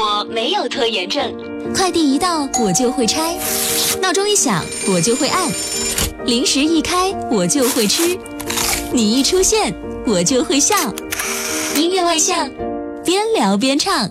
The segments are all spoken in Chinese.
我没有拖延症，快递一到我就会拆，闹钟一响我就会按，零食一开我就会吃，你一出现我就会笑，音乐外向，边聊边唱。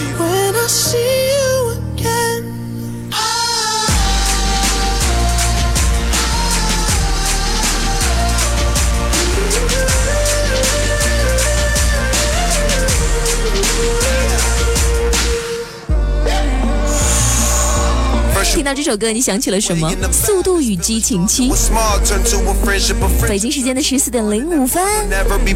喂。这首歌你想起了什么？《速度与激情七》。北京时间的十四点零五分，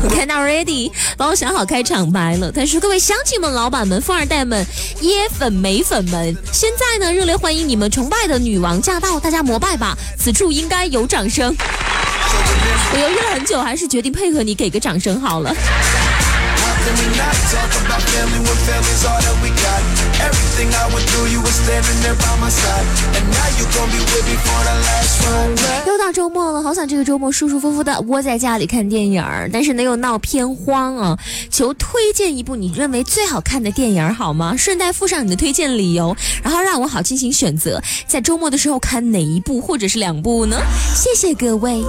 我看到 ready，帮我想好开场白了。他说：“各位乡亲们、老板们、富二代们、椰粉、美粉们，现在呢，热烈欢迎你们崇拜的女王驾到，大家膜拜吧！此处应该有掌声。”我犹豫了很久，还是决定配合你，给个掌声好了。又到周末了，好想这个周末舒舒服服的窝在家里看电影，但是呢又闹偏荒啊？求推荐一部你认为最好看的电影好吗？顺带附上你的推荐理由，然后让我好进行选择，在周末的时候看哪一部或者是两部呢？谢谢各位。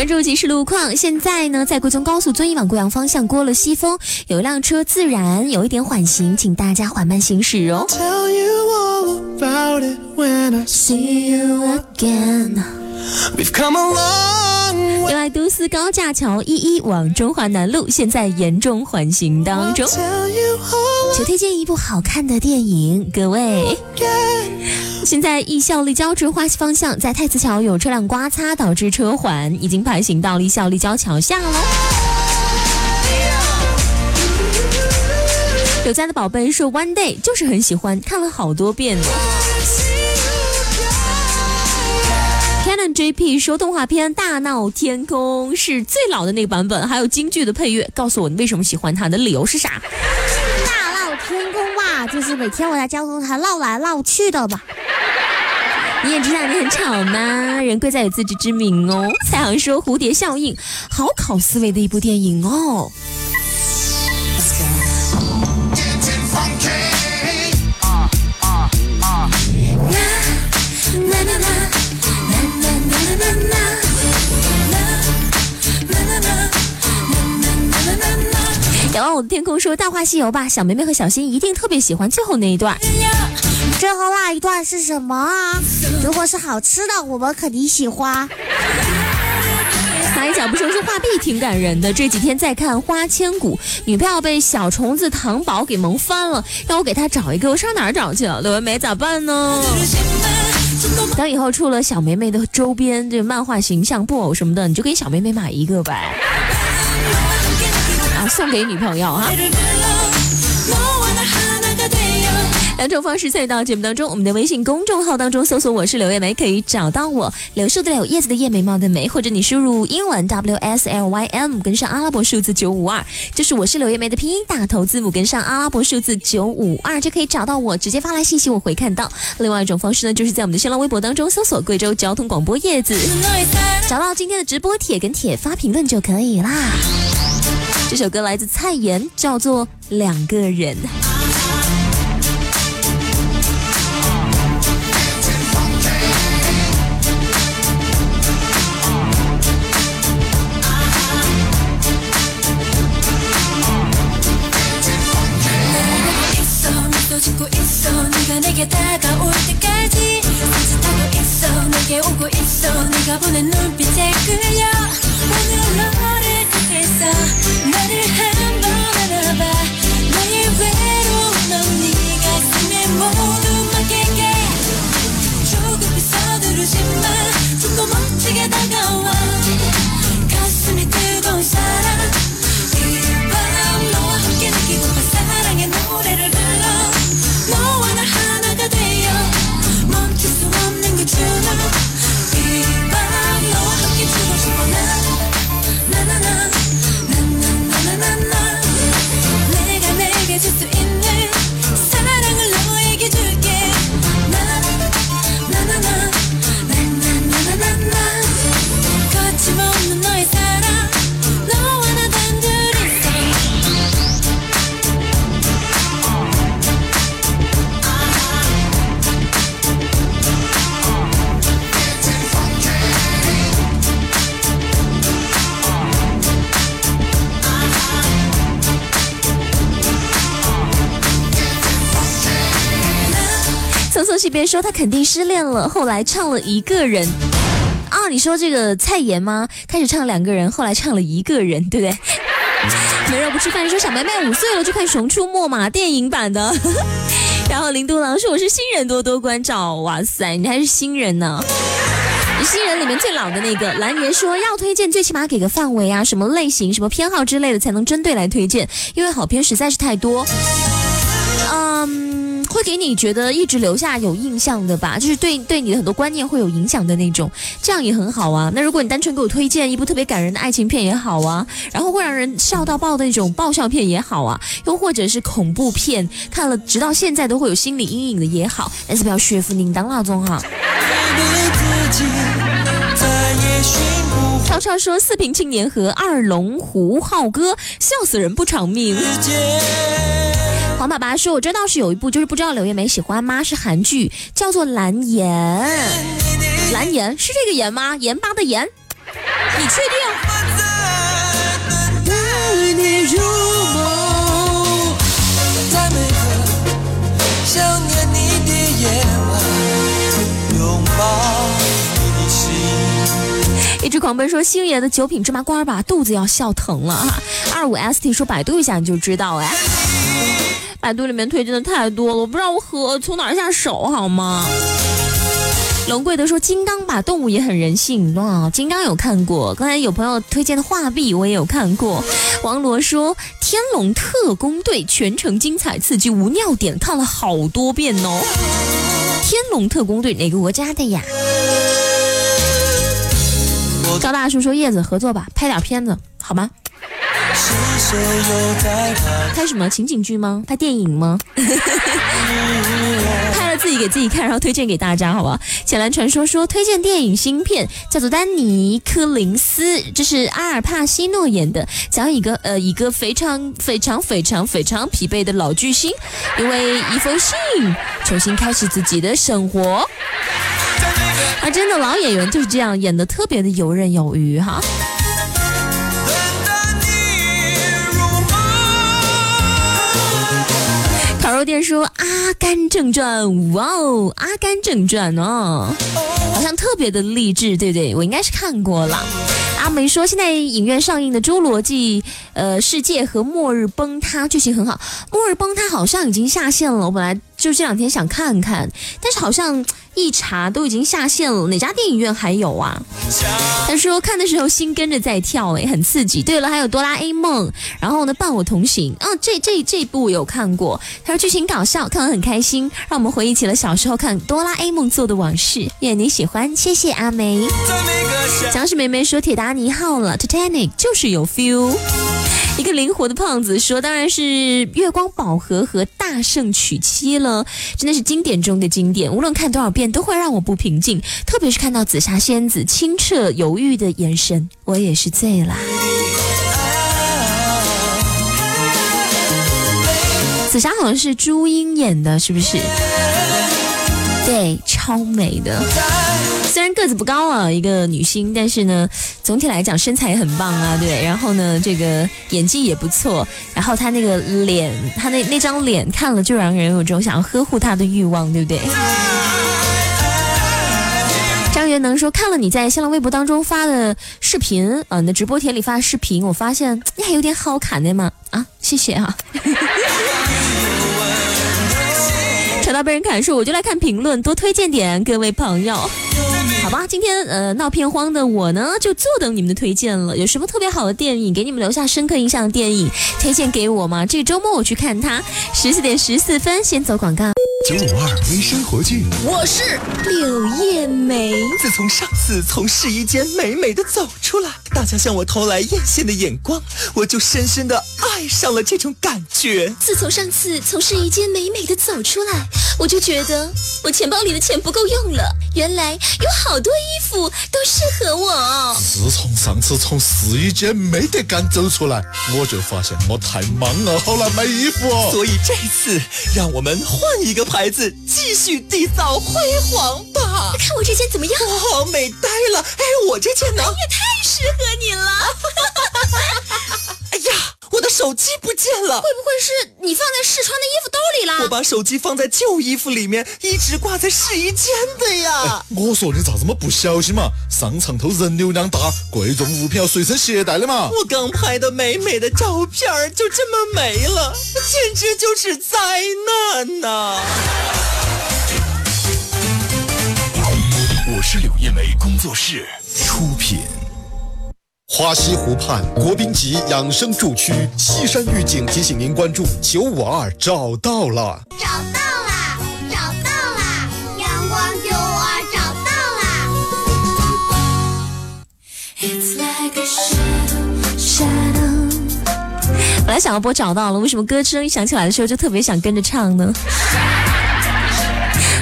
关注即时路况，现在呢，在贵中高速遵义往贵阳方向过了西峰，有一辆车自燃，有一点缓行，请大家缓慢行驶哦。六来都市高架桥一一往中华南路，现在严重缓行当中。求推荐一部好看的电影，各位。现在义孝立交至花溪方向，在太子桥有车辆刮擦，导致车缓，已经排行到立孝立交桥下喽。有家的宝贝说 One Day，就是很喜欢，看了好多遍了。j e n n JP 说动画片《大闹天宫》是最老的那个版本，还有京剧的配乐。告诉我你为什么喜欢它，你的理由是啥？大闹天宫嘛，就是每天我在交通台闹来闹去的吧。你也知道你很吵吗？人贵在有自知之明哦。蔡航说《蝴蝶效应》好考思维的一部电影哦。天空说：“大话西游吧，小梅梅和小新一定特别喜欢最后那一段。最后那一段是什么啊？如果是好吃的，我们肯定喜欢。”欢迎小布熊说：“画壁挺感人的。这几天在看花千骨，女票被小虫子糖宝给萌翻了，让我给她找一个，我上哪儿找去啊？柳文梅咋办呢？等以后出了小梅梅的周边，就漫画形象、布偶什么的，你就给小梅梅买一个呗。”送给女朋友哈。两种方式参与到节目当中，我们的微信公众号当中搜索“我是柳叶梅”，可以找到我“柳树的柳，叶子的叶，眉毛的眉，或者你输入英文 W S L Y M，跟上阿拉伯数字九五二，就是“我是柳叶梅”的拼音大头字母，跟上阿拉伯数字九五二就可以找到我，直接发来信息，我会看到。另外一种方式呢，就是在我们的新浪微博当中搜索“贵州交通广播叶子”，找到今天的直播帖跟帖发评论就可以啦。这首歌来自蔡妍，叫做《两个人》。 내게 다가올 때까지 산책하고 있어 내게 오고 있어 네가 보낸 눈别说他肯定失恋了，后来唱了一个人啊！你说这个蔡妍吗？开始唱两个人，后来唱了一个人，对不对？没肉不吃饭说小白妹五岁了，就看《熊出没》嘛，电影版的。然后林都郎说我是新人，多多关照。哇塞，你还是新人呢，新人里面最老的那个。蓝爷说要推荐，最起码给个范围啊，什么类型、什么偏好之类的，才能针对来推荐，因为好片实在是太多。嗯。会给你觉得一直留下有印象的吧，就是对对你的很多观念会有影响的那种，这样也很好啊。那如果你单纯给我推荐一部特别感人的爱情片也好啊，然后会让人笑到爆的那种爆笑片也好啊，又或者是恐怖片，看了直到现在都会有心理阴影的也好，但是不要《学佛林》当闹钟哈。悄悄说，四平青年和二龙湖浩哥，笑死人不偿命。黄爸爸说：“我这倒是有一部，就是不知道柳叶眉喜欢吗？是韩剧，叫做《蓝颜》，蓝颜是这个颜吗？盐巴的盐？你确定？”一直狂奔说星爷的九品芝麻官吧，肚子要笑疼了。二五 st 说：“百度一下你就知道。”哎。百度里面推荐的太多了，我不知道我何从哪下手，好吗？龙贵德说《金刚》把动物也很人性，哇！《金刚》有看过，刚才有朋友推荐的《画壁》我也有看过。王罗说《天龙特工队》全程精彩刺激无尿点，看了好多遍哦。《天龙特工队》哪个国家的呀？高大叔说叶子合作吧，拍点片子，好吗？拍什么情景剧吗？拍电影吗？拍了自己给自己看，然后推荐给大家，好不好？浅蓝传说说推荐电影新片，叫做《丹尼·科林斯》，这是阿尔帕西诺演的，讲一个呃一个非常非常非常非常疲惫的老巨星，因为一封信重新开始自己的生活。啊，真的老演员就是这样演的，特别的游刃有余哈。有点说《阿甘正传》，哇哦，《阿甘正传》哦，好像特别的励志，对不对？我应该是看过了。没说，现在影院上映的《侏罗纪》呃，《世界》和《末日崩塌》剧情很好，《末日崩塌》好像已经下线了。我本来就这两天想看看，但是好像一查都已经下线了，哪家电影院还有啊？他说看的时候心跟着在跳，哎，很刺激。对了，还有《哆啦 A 梦》，然后呢，《伴我同行》。哦，这这这部有看过。他说剧情搞笑，看完很开心，让我们回忆起了小时候看《哆啦 A 梦》做的往事。耶，你喜欢？谢谢阿梅。僵尸梅梅说：“铁达尼。”一号了，Titanic 就是有 feel，一个灵活的胖子说，当然是《月光宝盒》和《大圣娶妻》了，真的是经典中的经典，无论看多少遍都会让我不平静，特别是看到紫霞仙子清澈犹豫的眼神，我也是醉了。紫霞好像是朱茵演的，是不是？对，超美的。虽然个子不高啊，一个女星，但是呢，总体来讲身材也很棒啊，对。然后呢，这个演技也不错。然后她那个脸，她那那张脸看了就让人有种想要呵护她的欲望，对不对？张元能说看了你在新浪微博当中发的视频，啊，你的直播帖里发的视频，我发现你还有点好看的嘛，啊，谢谢啊。被人砍树，我就来看评论，多推荐点，各位朋友，好吧？今天呃闹片荒的我呢，就坐等你们的推荐了。有什么特别好的电影，给你们留下深刻印象的电影，推荐给我吗？这周末我去看它。十四点十四分，先走广告。九五二微生活剧，我是柳叶梅。自从上次从试衣间美美的走出来，大家向我投来艳羡的眼光，我就深深的爱上了这种感觉。自从上次从试衣间美美的走出来，我就觉得我钱包里的钱不够用了。原来有好多衣服都适合我。自从上次从试衣间没得敢走出来，我就发现我太忙了，好难买衣服。所以这次让我们换一个牌子，继续缔造辉煌吧。看我这件怎么样？哦，美呆了！哎，我这件呢？也太适合你了！哎呀，我的手机不见了！会不会是你放在试穿的衣服兜里了？我把手机放在旧衣服里面，一直挂在试衣间的呀。我说你咋这么不小心嘛？商场偷人流量大，贵重物品要随身携带的嘛。我刚拍的美美的照片就这么没了，简直就是灾难呐！是柳叶梅工作室出品。花溪湖畔，国宾级养生住区，西山预警提醒您关注九五二，找到了，找到了，找到了，阳光九五二找到了。本来想要播找到了，为什么歌声一响起来的时候就特别想跟着唱呢？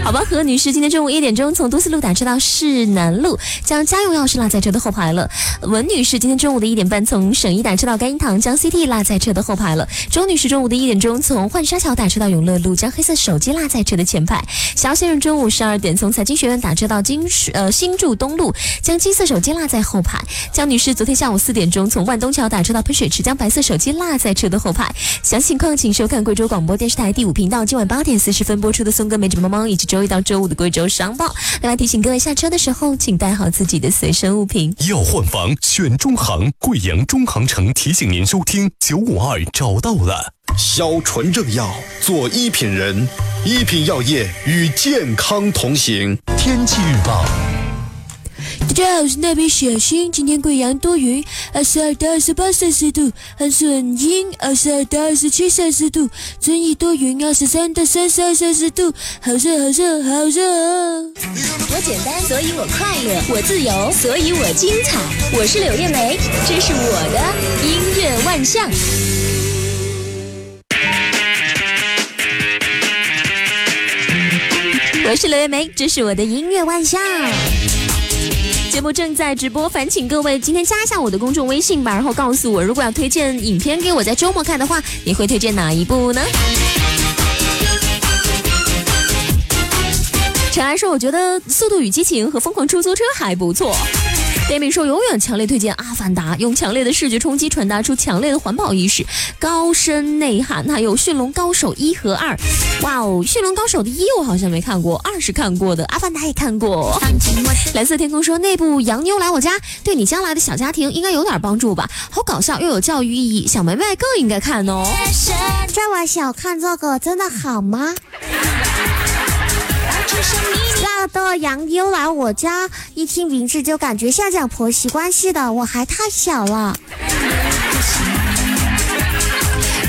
宝宝何女士今天中午一点钟从都市路打车到市南路，将家用钥匙落在车的后排了。文女士今天中午的一点半从省一打车到甘荫塘，将 CT 落在车的后排了。周女士中午的一点钟从浣纱桥打车到永乐路，将黑色手机落在车的前排。肖先生中午十二点从财经学院打车到金呃新筑东路，将金色手机落在后排。江女士昨天下午四点钟从万东桥打车到喷水池，将白色手机落在车的后排。详情况请收看贵州广播电视台第五频道今晚八点四十分播出的《松哥美指猫猫》以及周。周一到周五的《贵州商报》，另外提醒各位下车的时候，请带好自己的随身物品。要换房选中行，贵阳中航城提醒您收听九五二找到了。小纯正药，做一品人，一品药业与健康同行。天气预报。大家好，我是那边小新。今天贵阳多云，二十二到二十八摄氏度；安顺阴，二十二到二十七摄氏度；遵义多云，二十三到三十二摄氏度，好热，好热，好热！我简单，所以我快乐；我自由，所以我精彩。我是柳叶梅，这是我的音乐万象。我是柳叶梅，这是我的音乐万象。节目正在直播，烦请各位今天加一下我的公众微信吧，然后告诉我，如果要推荐影片给我在周末看的话，你会推荐哪一部呢？陈安说，我觉得《速度与激情》和《疯狂出租车》还不错。电影说永远强烈推荐《阿凡达》，用强烈的视觉冲击传达出强烈的环保意识，高深内涵。还有《驯龙高手一》和《二》，哇哦，《驯龙高手的一》我好像没看过，《二》是看过的，《阿凡达》也看过。蓝色天空说那部《洋妞来我家》，对你将来的小家庭应该有点帮助吧？好搞笑，又有教育意义，小梅梅更应该看哦。这么小看这个真的好吗？那的杨妞来我家，一听名字就感觉像讲婆媳关系的，我还太小了。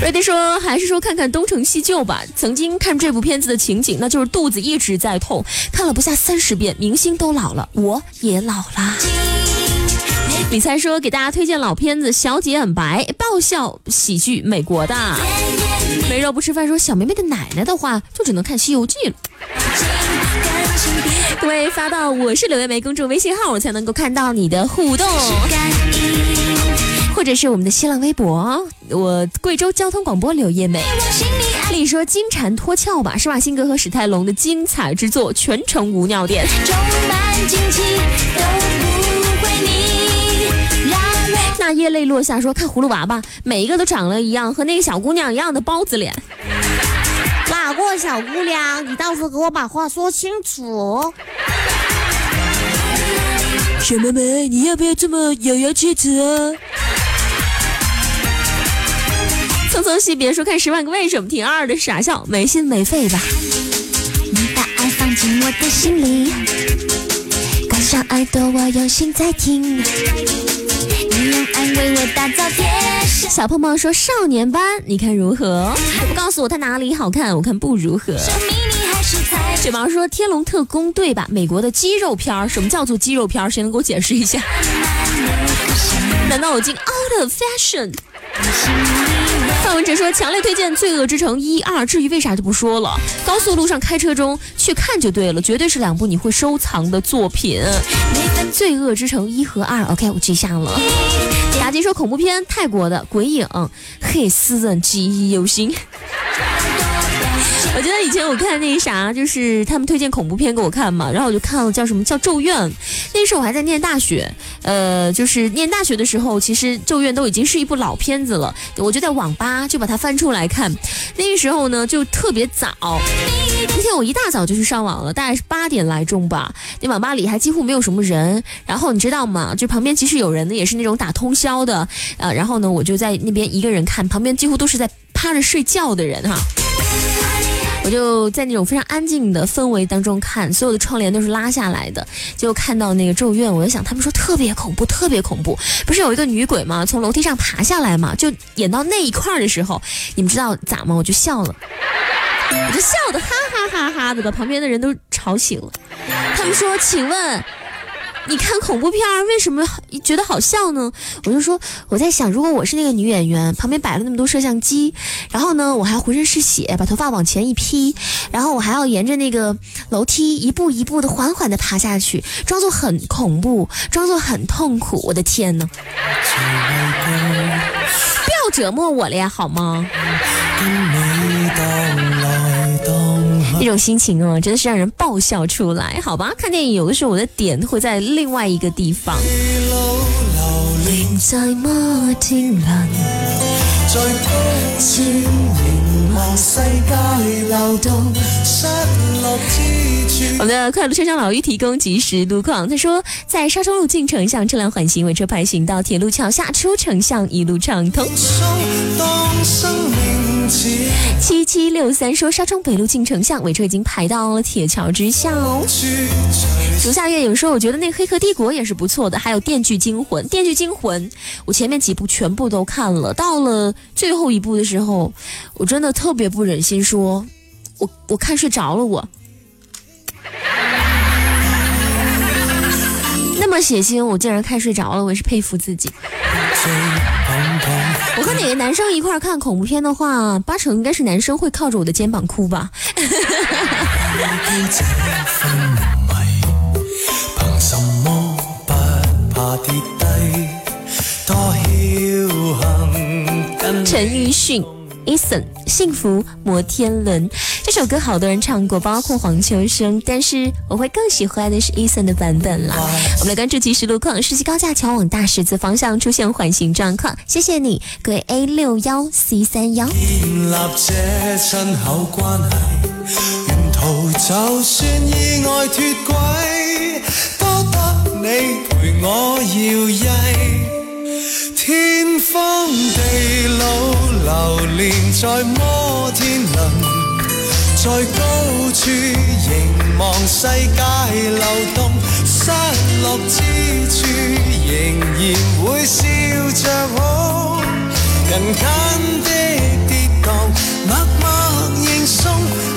瑞迪说还是说看看东成西就吧，曾经看这部片子的情景，那就是肚子一直在痛，看了不下三十遍。明星都老了，我也老了。李猜说给大家推荐老片子，《小姐很白》，爆笑喜剧，美国的。没肉不吃饭说小妹妹的奶奶的话，就只能看《西游记》了。对，发到我是柳叶梅公众微信号，我才能够看到你的互动，或者是我们的新浪微博，我贵州交通广播柳叶梅。丽说金蝉脱壳吧，施瓦辛格和史泰龙的精彩之作，全程无尿点。那叶泪落下，说看葫芦娃吧，每一个都长了一样，和那个小姑娘一样的包子脸。过小姑娘，你到时候给我把话说清楚。小妹妹，你要不要这么咬牙切齿？啊？匆匆细别说看《十万个为什么》，挺二的傻笑，没心没肺吧？你把爱放进我的心里。耳朵，我我用用心在听。你爱为打造小胖胖说：“少年班，你看如何？”不告诉我他哪里好看，我看不如何。雪毛说：“天龙特工队吧，美国的肌肉片儿。什么叫做肌肉片？谁能给我解释一下？”难道我进 out of fashion？范文哲说：“强烈推荐《罪恶之城》一、二，至于为啥就不说了。高速路上开车中去看就对了，绝对是两部你会收藏的作品，《罪恶之城》一和二。” OK，我记下了。打击说：“恐怖片，泰国的《鬼影》，嘿，私人记忆犹新。” 我记得以前我看那个啥，就是他们推荐恐怖片给我看嘛，然后我就看了叫什么叫《咒怨》，那时候我还在念大学，呃，就是念大学的时候，其实《咒怨》都已经是一部老片子了。我就在网吧就把它翻出来看，那时候呢就特别早。那天我一大早就去上网了，大概是八点来钟吧，那网吧里还几乎没有什么人。然后你知道吗？就旁边即使有人呢，也是那种打通宵的，呃，然后呢我就在那边一个人看，旁边几乎都是在趴着睡觉的人哈。就在那种非常安静的氛围当中看，所有的窗帘都是拉下来的，就看到那个《咒怨》，我就想，他们说特别恐怖，特别恐怖，不是有一个女鬼吗？从楼梯上爬下来嘛，就演到那一块儿的时候，你们知道咋吗？我就笑了，我就笑的哈哈哈哈的，把旁边的人都吵醒了。他们说：“请问。”你看恐怖片为什么觉得好笑呢？我就说我在想，如果我是那个女演员，旁边摆了那么多摄像机，然后呢，我还浑身是血，把头发往前一披，然后我还要沿着那个楼梯一步一步的缓缓的爬下去，装作很恐怖，装作很痛苦。我的天呐！不要折磨我了呀，好吗？那种心情哦，真的是让人爆笑出来。好吧，看电影有的时候我的点会在另外一个地方。在在之我们的快乐车长老于提供及时路况，他说在沙冲路进城向车辆缓行，因为车排行到铁路桥下，出城向一路畅通。当生命七七六三说沙冲北路进城巷，尾车已经排到了铁桥之下。楼下月影说，我觉得那《黑客帝国》也是不错的，还有《电锯惊魂》。《电锯惊魂》，我前面几部全部都看了，到了最后一部的时候，我真的特别不忍心说，我我看睡着了，我那么血腥，我竟然看睡着了，我也是佩服自己。我和哪个男生一块看恐怖片的话，八成应该是男生会靠着我的肩膀哭吧。陈奕迅，Eason，幸福摩天轮。这首歌好多人唱过，包括黄秋生，但是我会更喜欢的是 Eason 的版本了。我们来关注即时路况，世纪高架桥往大十字方向出现缓行状况，谢谢你，鬼 A 六幺 C 三幺。建立这亲口关系，沿途就算意外脱轨，多得你陪我摇曳，天荒地老，流连在摩天轮。在高处凝望世界流动，失落之处仍然会笑着我。人间的跌宕默默认送。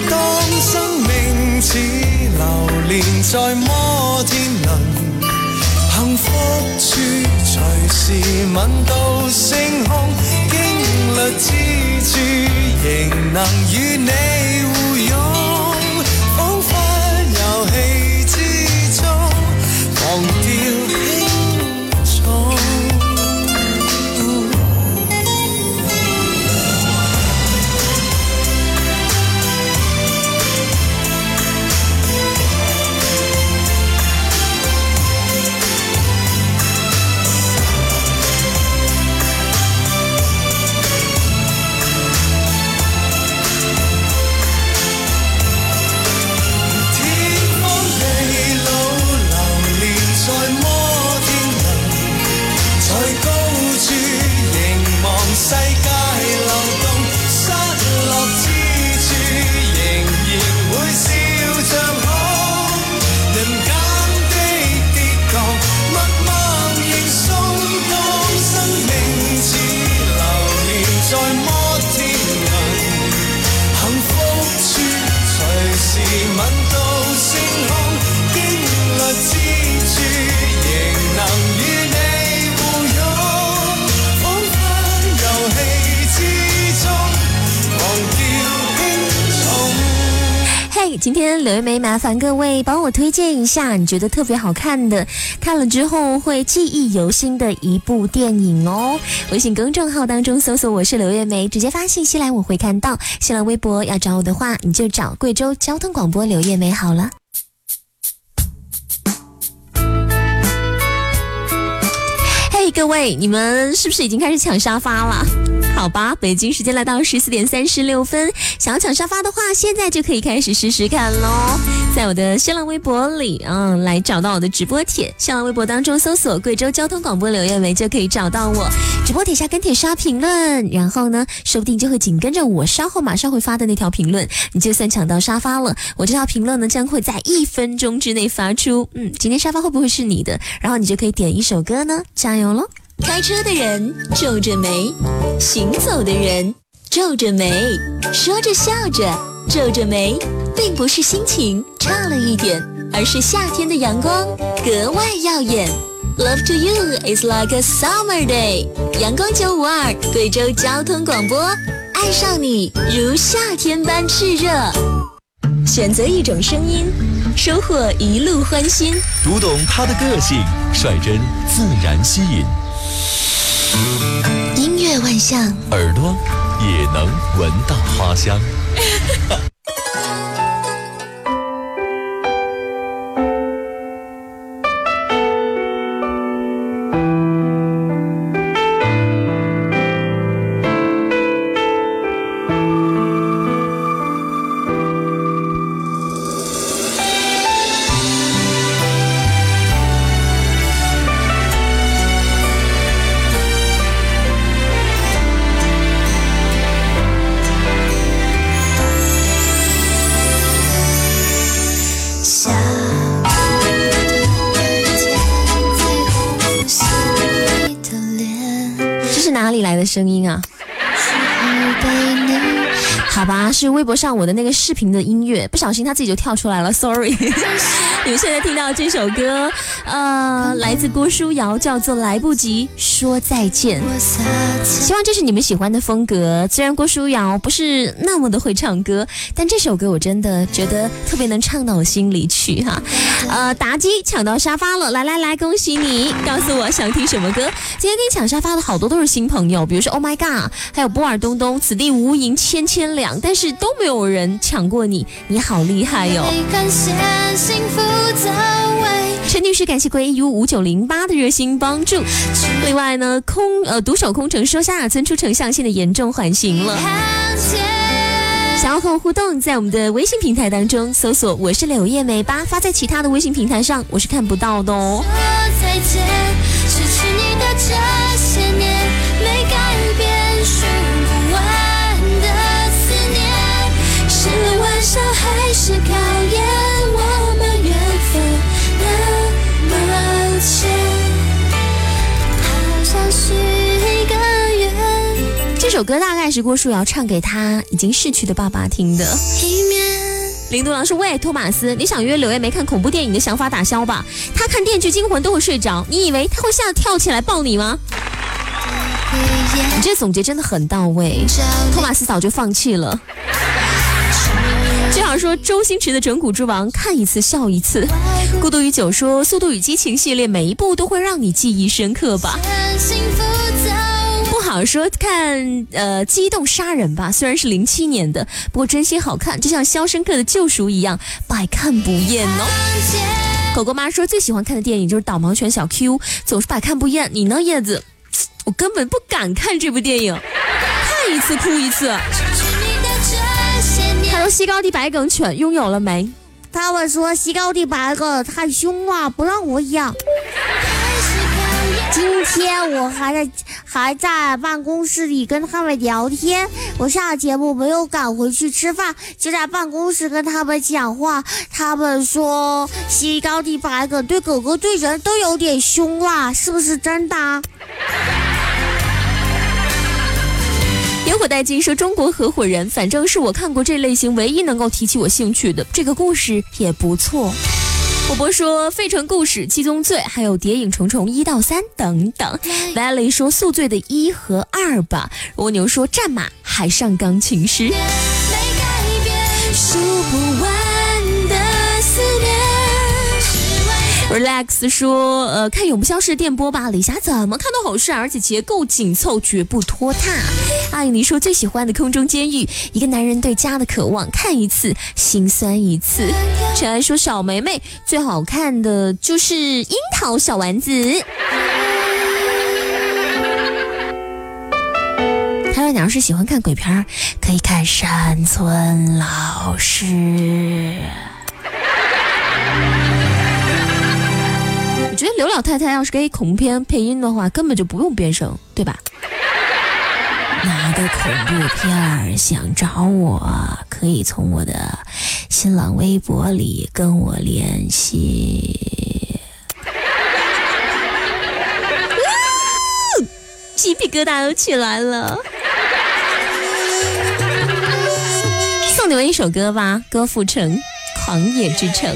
当生命似流连在摩天轮，幸福处随时吻到星空，经历之处仍能与你。麻烦各位帮我推荐一下你觉得特别好看的、看了之后会记忆犹新的一部电影哦。微信公众号当中搜索“我是刘月梅”，直接发信息来，我会看到。新浪微博要找我的话，你就找贵州交通广播刘月梅好了。嘿，各位，你们是不是已经开始抢沙发了？好吧，北京时间来到十四点三十六分，想要抢沙发的话，现在就可以开始试试看喽。在我的新浪微博里嗯，来找到我的直播帖，新浪微博当中搜索“贵州交通广播刘彦梅”就可以找到我。直播帖下跟帖刷评论，然后呢，说不定就会紧跟着我稍后马上会发的那条评论，你就算抢到沙发了。我这条评论呢，将会在一分钟之内发出。嗯，今天沙发会不会是你的？然后你就可以点一首歌呢，加油喽！开车的人皱着眉，行走的人皱着眉，说着笑着皱着眉，并不是心情差了一点，而是夏天的阳光格外耀眼。Love to you is like a summer day。阳光九五二贵州交通广播，爱上你如夏天般炽热。选择一种声音，收获一路欢欣。读懂他的个性，率真自然吸引。音乐万象，耳朵也能闻到花香。是哪里来的声音啊？好吧，是微博上我的那个视频的音乐，不小心他自己就跳出来了。Sorry，你们现在听到这首歌，呃，来自郭书瑶，叫做《来不及说再见》。希望这是你们喜欢的风格。虽然郭书瑶不是那么的会唱歌，但这首歌我真的觉得特别能唱到我心里去哈。呃，妲己抢到沙发了，来来来，恭喜你！告诉我想听什么歌。今天跟你抢沙发的好多都是新朋友，比如说 Oh my God，还有波尔东东，此地无银千。千两，但是都没有人抢过你，你好厉害哟！陈女士，感谢归一五九零八的热心帮助。另外呢，空呃独守空城说，下亚村出城象限的严重缓刑了。想要和我互动，在我们的微信平台当中搜索“我是柳叶梅”，吧，发在其他的微信平台上，我是看不到的哦。再见，失去你的这些年。歌大概是郭书瑶唱给他已经逝去的爸爸听的。林东阳说：“喂，托马斯，你想约柳叶梅看恐怖电影的想法打消吧？他看《电锯惊魂》都会睡着，你以为他会吓得跳起来抱你吗？”你这总结真的很到位。托马斯早就放弃了。巨好说周星驰的《整蛊之王》，看一次笑一次。孤独与酒说《速度与激情》系列，每一部都会让你记忆深刻吧。老说看呃激动杀人吧，虽然是零七年的，不过真心好看，就像《肖申克的救赎》一样，百看不厌哦。狗狗妈说最喜欢看的电影就是《导盲犬小 Q》，总是百看不厌。你呢，叶子？我根本不敢看这部电影，看一次哭一次。他说西高地白梗犬拥有了没？他们说西高地白梗太凶了，不让我养。今天我还在还在办公室里跟他们聊天，我下节目没有赶回去吃饭，就在办公室跟他们讲话。他们说西高地白梗对狗狗对人都有点凶啦，是不是真的？烟火带金说中国合伙人，反正是我看过这类型唯一能够提起我兴趣的，这个故事也不错。波波说《费城故事》《七宗罪》，还有《谍影重重》一到三等等。Valley 说《宿醉》的一和二吧。蜗牛说《战马》，海上《钢琴师》。Relax 说：“呃，看永不消失的电波吧。”李霞怎么看都好事而且结构紧凑，绝不拖沓。爱丽说最喜欢的空中监狱，一个男人对家的渴望，看一次心酸一次。陈安说小梅梅最好看的就是樱桃小丸子。他说：“你要是喜欢看鬼片，可以看山村老师。”我觉得刘老太太要是给恐怖片配音的话，根本就不用变声，对吧？哪个恐怖片想找我？可以从我的新浪微博里跟我联系。啊、鸡皮疙瘩都起来了！送你们一首歌吧，《郭富城·狂野之城》。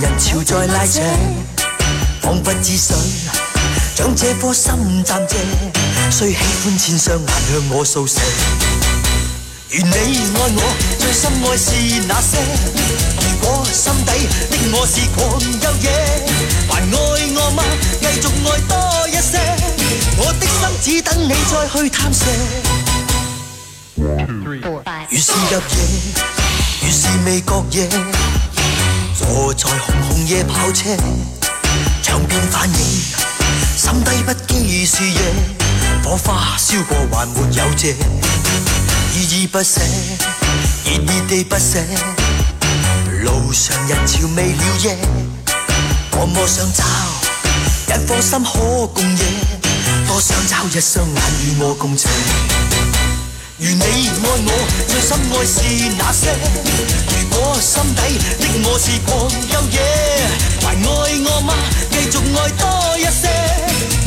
人潮在拉扯，彷彿只想將這顆心暫借。雖喜歡千双眼向我掃射，如你愛我最深愛是那些？如果心底的我是狂又野，還愛我嗎？繼續愛多一些，我的心只等你再去探射。越是入夜，越是未覺夜。坐在红红夜跑车，墙边反影，心底不意是夜，火花烧过还没有谢，依依不舍，热热地不舍，路上人潮未了夜，多么想找一颗心可共夜，多想找一双眼与我共情。如你爱我，最深爱是哪些？如果心底的我是狂又野，还爱我吗？继续爱多一些，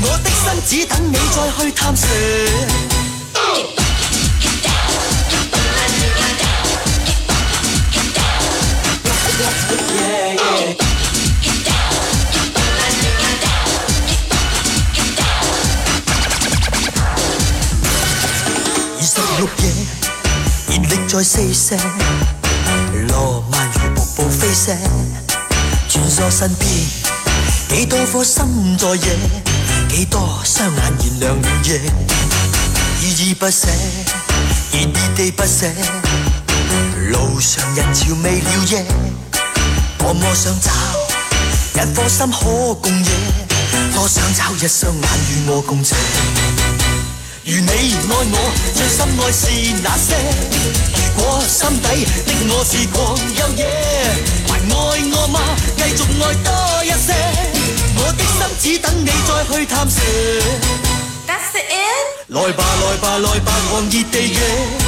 我的心只等你再去探射。在四射，浪漫如瀑布飞泻，穿梭身边，几多颗心在野，几多双眼燃亮了夜，依依不舍，热热地不舍，路上人潮未了夜，多么想找一颗心可共野，多想找一双眼与我共斜。如你爱我，最深爱是那些。如果心底的我是狂又野，还爱我吗？继续爱多一些。我的心只等你再去探射。That's the end。来吧来吧来吧，狂热地夜。